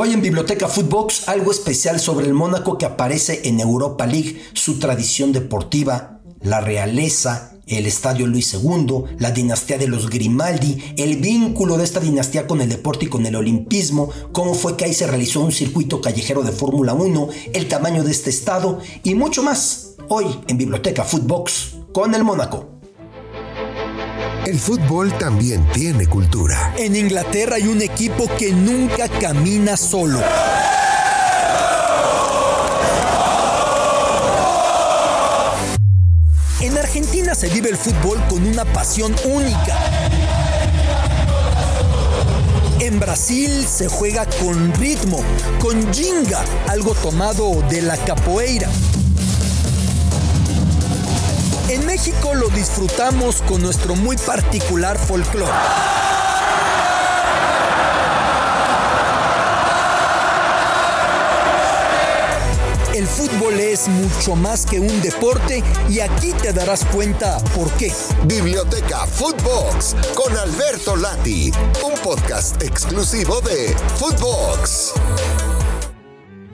Hoy en Biblioteca Footbox algo especial sobre el Mónaco que aparece en Europa League, su tradición deportiva, la realeza, el Estadio Luis II, la dinastía de los Grimaldi, el vínculo de esta dinastía con el deporte y con el olimpismo, cómo fue que ahí se realizó un circuito callejero de Fórmula 1, el tamaño de este estado y mucho más. Hoy en Biblioteca Footbox con el Mónaco. El fútbol también tiene cultura. En Inglaterra hay un equipo que nunca camina solo. En Argentina se vive el fútbol con una pasión única. En Brasil se juega con ritmo, con jinga, algo tomado de la capoeira. México lo disfrutamos con nuestro muy particular folclore. El fútbol es mucho más que un deporte y aquí te darás cuenta por qué. Biblioteca Footbox con Alberto Lati, un podcast exclusivo de Footbox.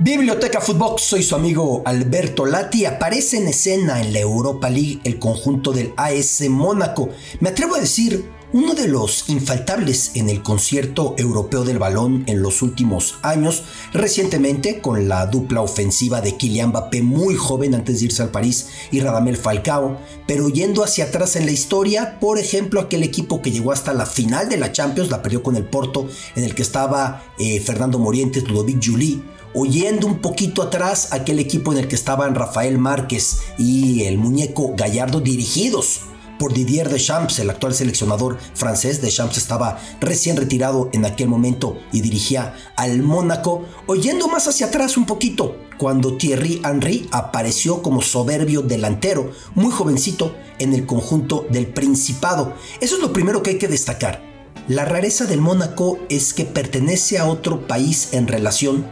Biblioteca Footbox, soy su amigo Alberto Lati. Aparece en escena en la Europa League el conjunto del AS Mónaco. Me atrevo a decir, uno de los infaltables en el concierto europeo del balón en los últimos años, recientemente con la dupla ofensiva de Kylian Mbappé muy joven antes de irse al París y Radamel Falcao, pero yendo hacia atrás en la historia, por ejemplo, aquel equipo que llegó hasta la final de la Champions, la perdió con el Porto, en el que estaba eh, Fernando Morientes, Ludovic Juli, oyendo un poquito atrás aquel equipo en el que estaban Rafael Márquez y el muñeco Gallardo dirigidos por Didier Deschamps, el actual seleccionador francés. Deschamps estaba recién retirado en aquel momento y dirigía al Mónaco, oyendo más hacia atrás un poquito, cuando Thierry Henry apareció como soberbio delantero, muy jovencito, en el conjunto del Principado. Eso es lo primero que hay que destacar. La rareza del Mónaco es que pertenece a otro país en relación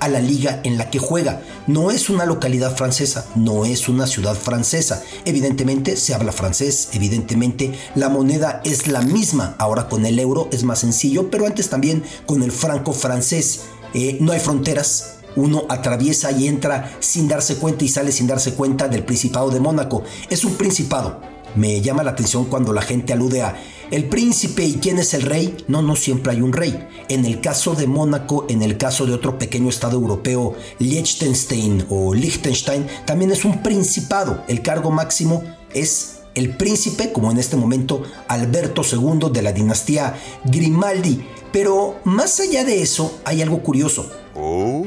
a la liga en la que juega. No es una localidad francesa, no es una ciudad francesa. Evidentemente se habla francés, evidentemente la moneda es la misma. Ahora con el euro es más sencillo, pero antes también con el franco francés. Eh, no hay fronteras, uno atraviesa y entra sin darse cuenta y sale sin darse cuenta del Principado de Mónaco. Es un principado. Me llama la atención cuando la gente alude a el príncipe y quién es el rey. No, no siempre hay un rey. En el caso de Mónaco, en el caso de otro pequeño estado europeo, Liechtenstein o Liechtenstein, también es un principado. El cargo máximo es el príncipe, como en este momento Alberto II de la dinastía Grimaldi. Pero más allá de eso, hay algo curioso. Oh,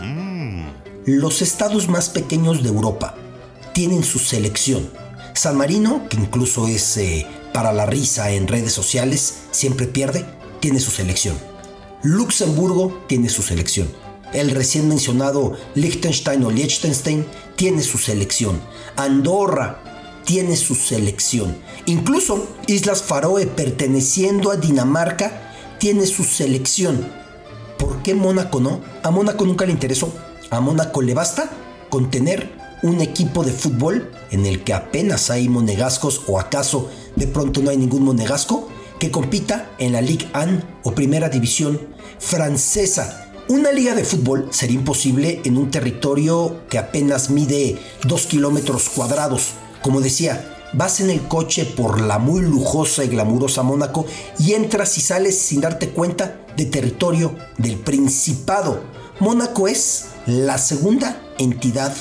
mm. Los estados más pequeños de Europa tienen su selección San Marino, que incluso es eh, para la risa en redes sociales, siempre pierde, tiene su selección. Luxemburgo tiene su selección. El recién mencionado Liechtenstein o Liechtenstein tiene su selección. Andorra tiene su selección. Incluso Islas Faroe, perteneciendo a Dinamarca, tiene su selección. ¿Por qué Mónaco no? A Mónaco nunca le interesó. A Mónaco le basta con tener un equipo de fútbol en el que apenas hay monegascos o acaso de pronto no hay ningún monegasco que compita en la Ligue 1 o Primera División francesa. Una liga de fútbol sería imposible en un territorio que apenas mide 2 kilómetros cuadrados. Como decía, vas en el coche por la muy lujosa y glamurosa Mónaco y entras y sales sin darte cuenta de territorio del Principado. Mónaco es la segunda entidad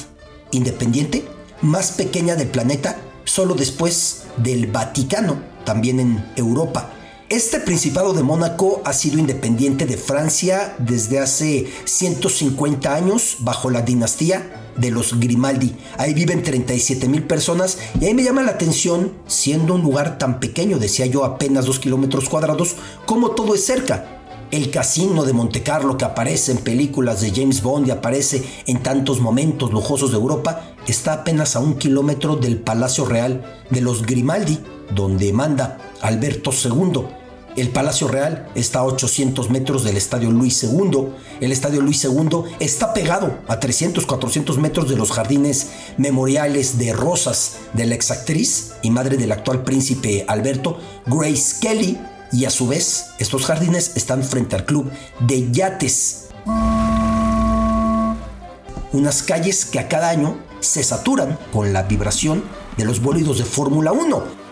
independiente más pequeña del planeta, solo después del Vaticano, también en Europa. Este Principado de Mónaco ha sido independiente de Francia desde hace 150 años bajo la dinastía de los Grimaldi. Ahí viven 37 mil personas y ahí me llama la atención, siendo un lugar tan pequeño, decía yo apenas 2 kilómetros cuadrados, como todo es cerca el casino de Monte Carlo que aparece en películas de James Bond y aparece en tantos momentos lujosos de Europa, está apenas a un kilómetro del Palacio Real de los Grimaldi, donde manda Alberto II. El Palacio Real está a 800 metros del Estadio Luis II. El Estadio Luis II está pegado a 300, 400 metros de los jardines memoriales de rosas de la exactriz y madre del actual príncipe Alberto, Grace Kelly, y a su vez estos jardines están frente al club de yates. Unas calles que a cada año se saturan con la vibración de los bólidos de Fórmula 1.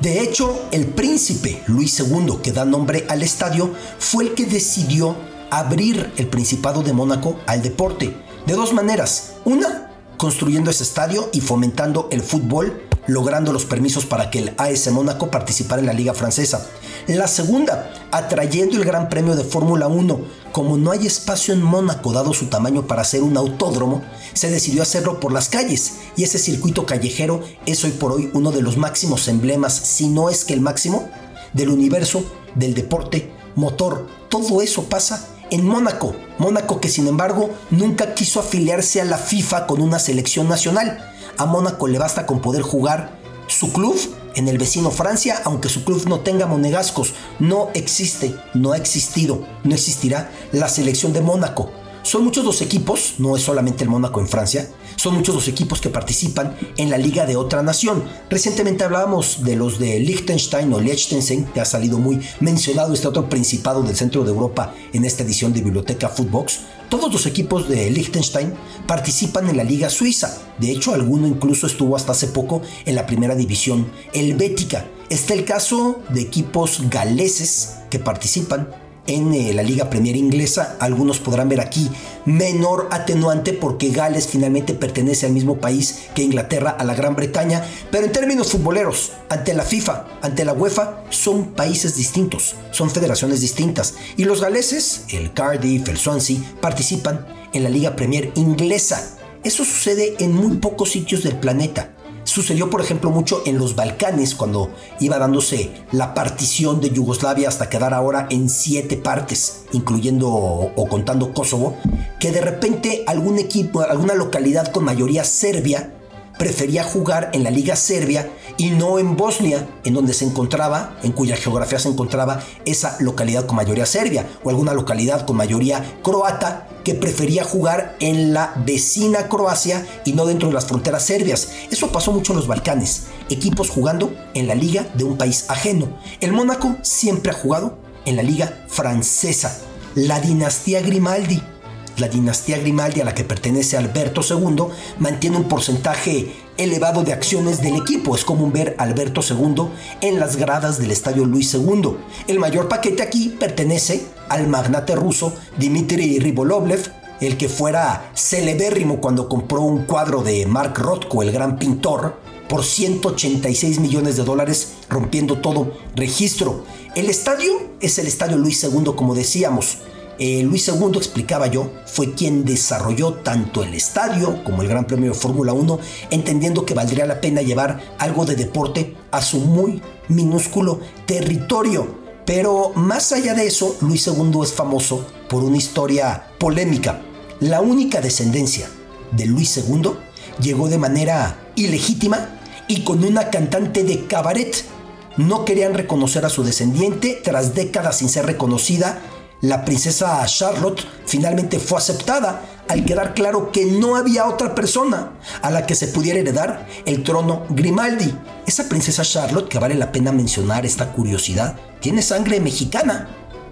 De hecho, el príncipe Luis II, que da nombre al estadio, fue el que decidió abrir el Principado de Mónaco al deporte. De dos maneras. Una, construyendo ese estadio y fomentando el fútbol logrando los permisos para que el AS Mónaco participara en la Liga Francesa. La segunda, atrayendo el Gran Premio de Fórmula 1. Como no hay espacio en Mónaco dado su tamaño para hacer un autódromo, se decidió hacerlo por las calles y ese circuito callejero es hoy por hoy uno de los máximos emblemas, si no es que el máximo, del universo del deporte motor. Todo eso pasa en Mónaco. Mónaco que sin embargo nunca quiso afiliarse a la FIFA con una selección nacional a Mónaco le basta con poder jugar su club en el vecino Francia, aunque su club no tenga monegascos. No existe, no ha existido, no existirá la selección de Mónaco. Son muchos los equipos, no es solamente el Mónaco en Francia, son muchos los equipos que participan en la liga de otra nación. Recientemente hablábamos de los de Liechtenstein o Liechtenstein, que ha salido muy mencionado este otro principado del centro de Europa en esta edición de Biblioteca Footbox. Todos los equipos de Liechtenstein participan en la liga suiza. De hecho, alguno incluso estuvo hasta hace poco en la primera división helvética. Está el caso de equipos galeses que participan en eh, la Liga Premier inglesa. Algunos podrán ver aquí menor atenuante porque Gales finalmente pertenece al mismo país que Inglaterra, a la Gran Bretaña. Pero en términos futboleros, ante la FIFA, ante la UEFA, son países distintos, son federaciones distintas. Y los galeses, el Cardiff, el Swansea, participan en la Liga Premier inglesa. Eso sucede en muy pocos sitios del planeta. Sucedió, por ejemplo, mucho en los Balcanes, cuando iba dándose la partición de Yugoslavia hasta quedar ahora en siete partes, incluyendo o, contando Kosovo, que de repente algún equipo, alguna localidad con mayoría serbia, prefería jugar en la Liga Serbia y no en Bosnia, en donde se encontraba, en cuya geografía se encontraba esa localidad con mayoría serbia, o alguna localidad con mayoría croata que prefería jugar en la vecina Croacia y no dentro de las fronteras serbias. Eso pasó mucho en los Balcanes, equipos jugando en la liga de un país ajeno. El Mónaco siempre ha jugado en la liga francesa, la dinastía Grimaldi la dinastía Grimaldi a la que pertenece Alberto II mantiene un porcentaje elevado de acciones del equipo. Es común ver a Alberto II en las gradas del estadio Luis II. El mayor paquete aquí pertenece al magnate ruso Dmitry Ribolovlev, el que fuera celebérrimo cuando compró un cuadro de Mark Rothko, el gran pintor, por 186 millones de dólares, rompiendo todo registro. El estadio es el estadio Luis II, como decíamos. Eh, Luis II, explicaba yo, fue quien desarrolló tanto el estadio como el Gran Premio de Fórmula 1, entendiendo que valdría la pena llevar algo de deporte a su muy minúsculo territorio. Pero más allá de eso, Luis II es famoso por una historia polémica. La única descendencia de Luis II llegó de manera ilegítima y con una cantante de cabaret. No querían reconocer a su descendiente tras décadas sin ser reconocida la princesa Charlotte finalmente fue aceptada al quedar claro que no había otra persona a la que se pudiera heredar el trono Grimaldi. Esa princesa Charlotte, que vale la pena mencionar esta curiosidad, tiene sangre mexicana.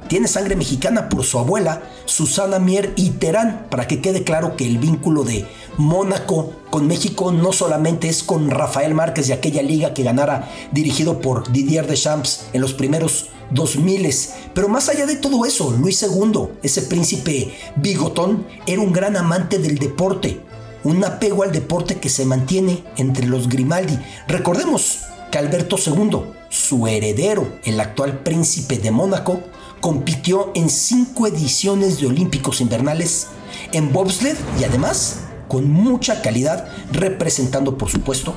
Tiene sangre mexicana por su abuela, Susana Mier y Terán, para que quede claro que el vínculo de Mónaco con México no solamente es con Rafael Márquez y aquella liga que ganara dirigido por Didier Deschamps en los primeros 2000. Pero más allá de todo eso, Luis II, ese príncipe bigotón, era un gran amante del deporte, un apego al deporte que se mantiene entre los Grimaldi. Recordemos que Alberto II, su heredero, el actual príncipe de Mónaco, compitió en cinco ediciones de Olímpicos Invernales en bobsled y además con mucha calidad, representando por supuesto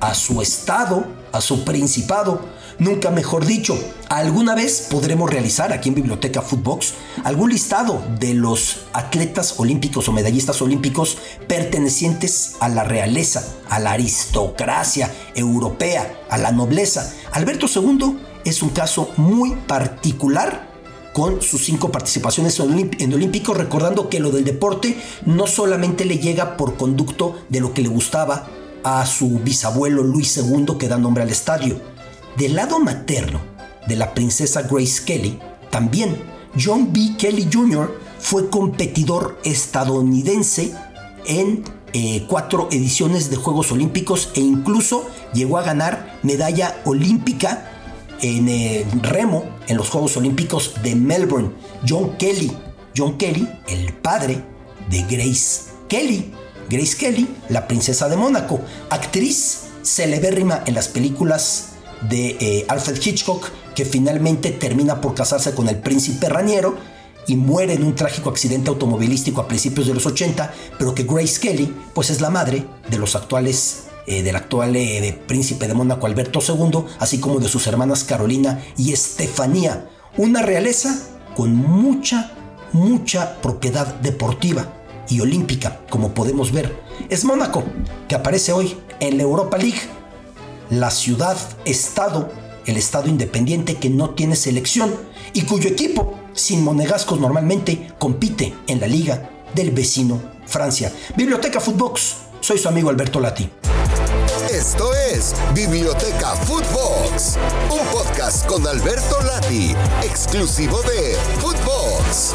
a su estado, a su principado, Nunca mejor dicho, alguna vez podremos realizar aquí en Biblioteca Footbox algún listado de los atletas olímpicos o medallistas olímpicos pertenecientes a la realeza, a la aristocracia europea, a la nobleza. Alberto II es un caso muy particular con sus cinco participaciones en Olímpicos, recordando que lo del deporte no solamente le llega por conducto de lo que le gustaba a su bisabuelo Luis II que da nombre al estadio, Del lado materno de la princesa Grace Kelly, también John B. Kelly Jr. fue competidor estadounidense en eh, cuatro ediciones de Juegos Olímpicos e incluso llegó a ganar medalla olímpica en eh, remo en los Juegos Olímpicos de Melbourne. John Kelly, John Kelly, el padre de Grace Kelly. Grace Kelly, la princesa de Mónaco, actriz celebérrima en las películas de eh, Alfred Hitchcock, que finalmente termina por casarse con el príncipe Raniero y muere en un trágico accidente automovilístico a principios de los 80, pero que Grace Kelly pues es la madre de los actuales eh, del actual eh, príncipe de Mónaco Alberto II, así como de sus hermanas Carolina y Estefanía, una realeza con mucha, mucha propiedad deportiva y olímpica, como podemos ver. Es Mónaco, que aparece hoy en la Europa League, la ciudad-estado, el estado independiente que no tiene selección y cuyo equipo, sin monegascos normalmente, compite en la liga del vecino Francia. Biblioteca Footbox, soy su amigo Alberto Lati. Esto es Biblioteca Footbox, un podcast con Alberto Lati, exclusivo de Footbox.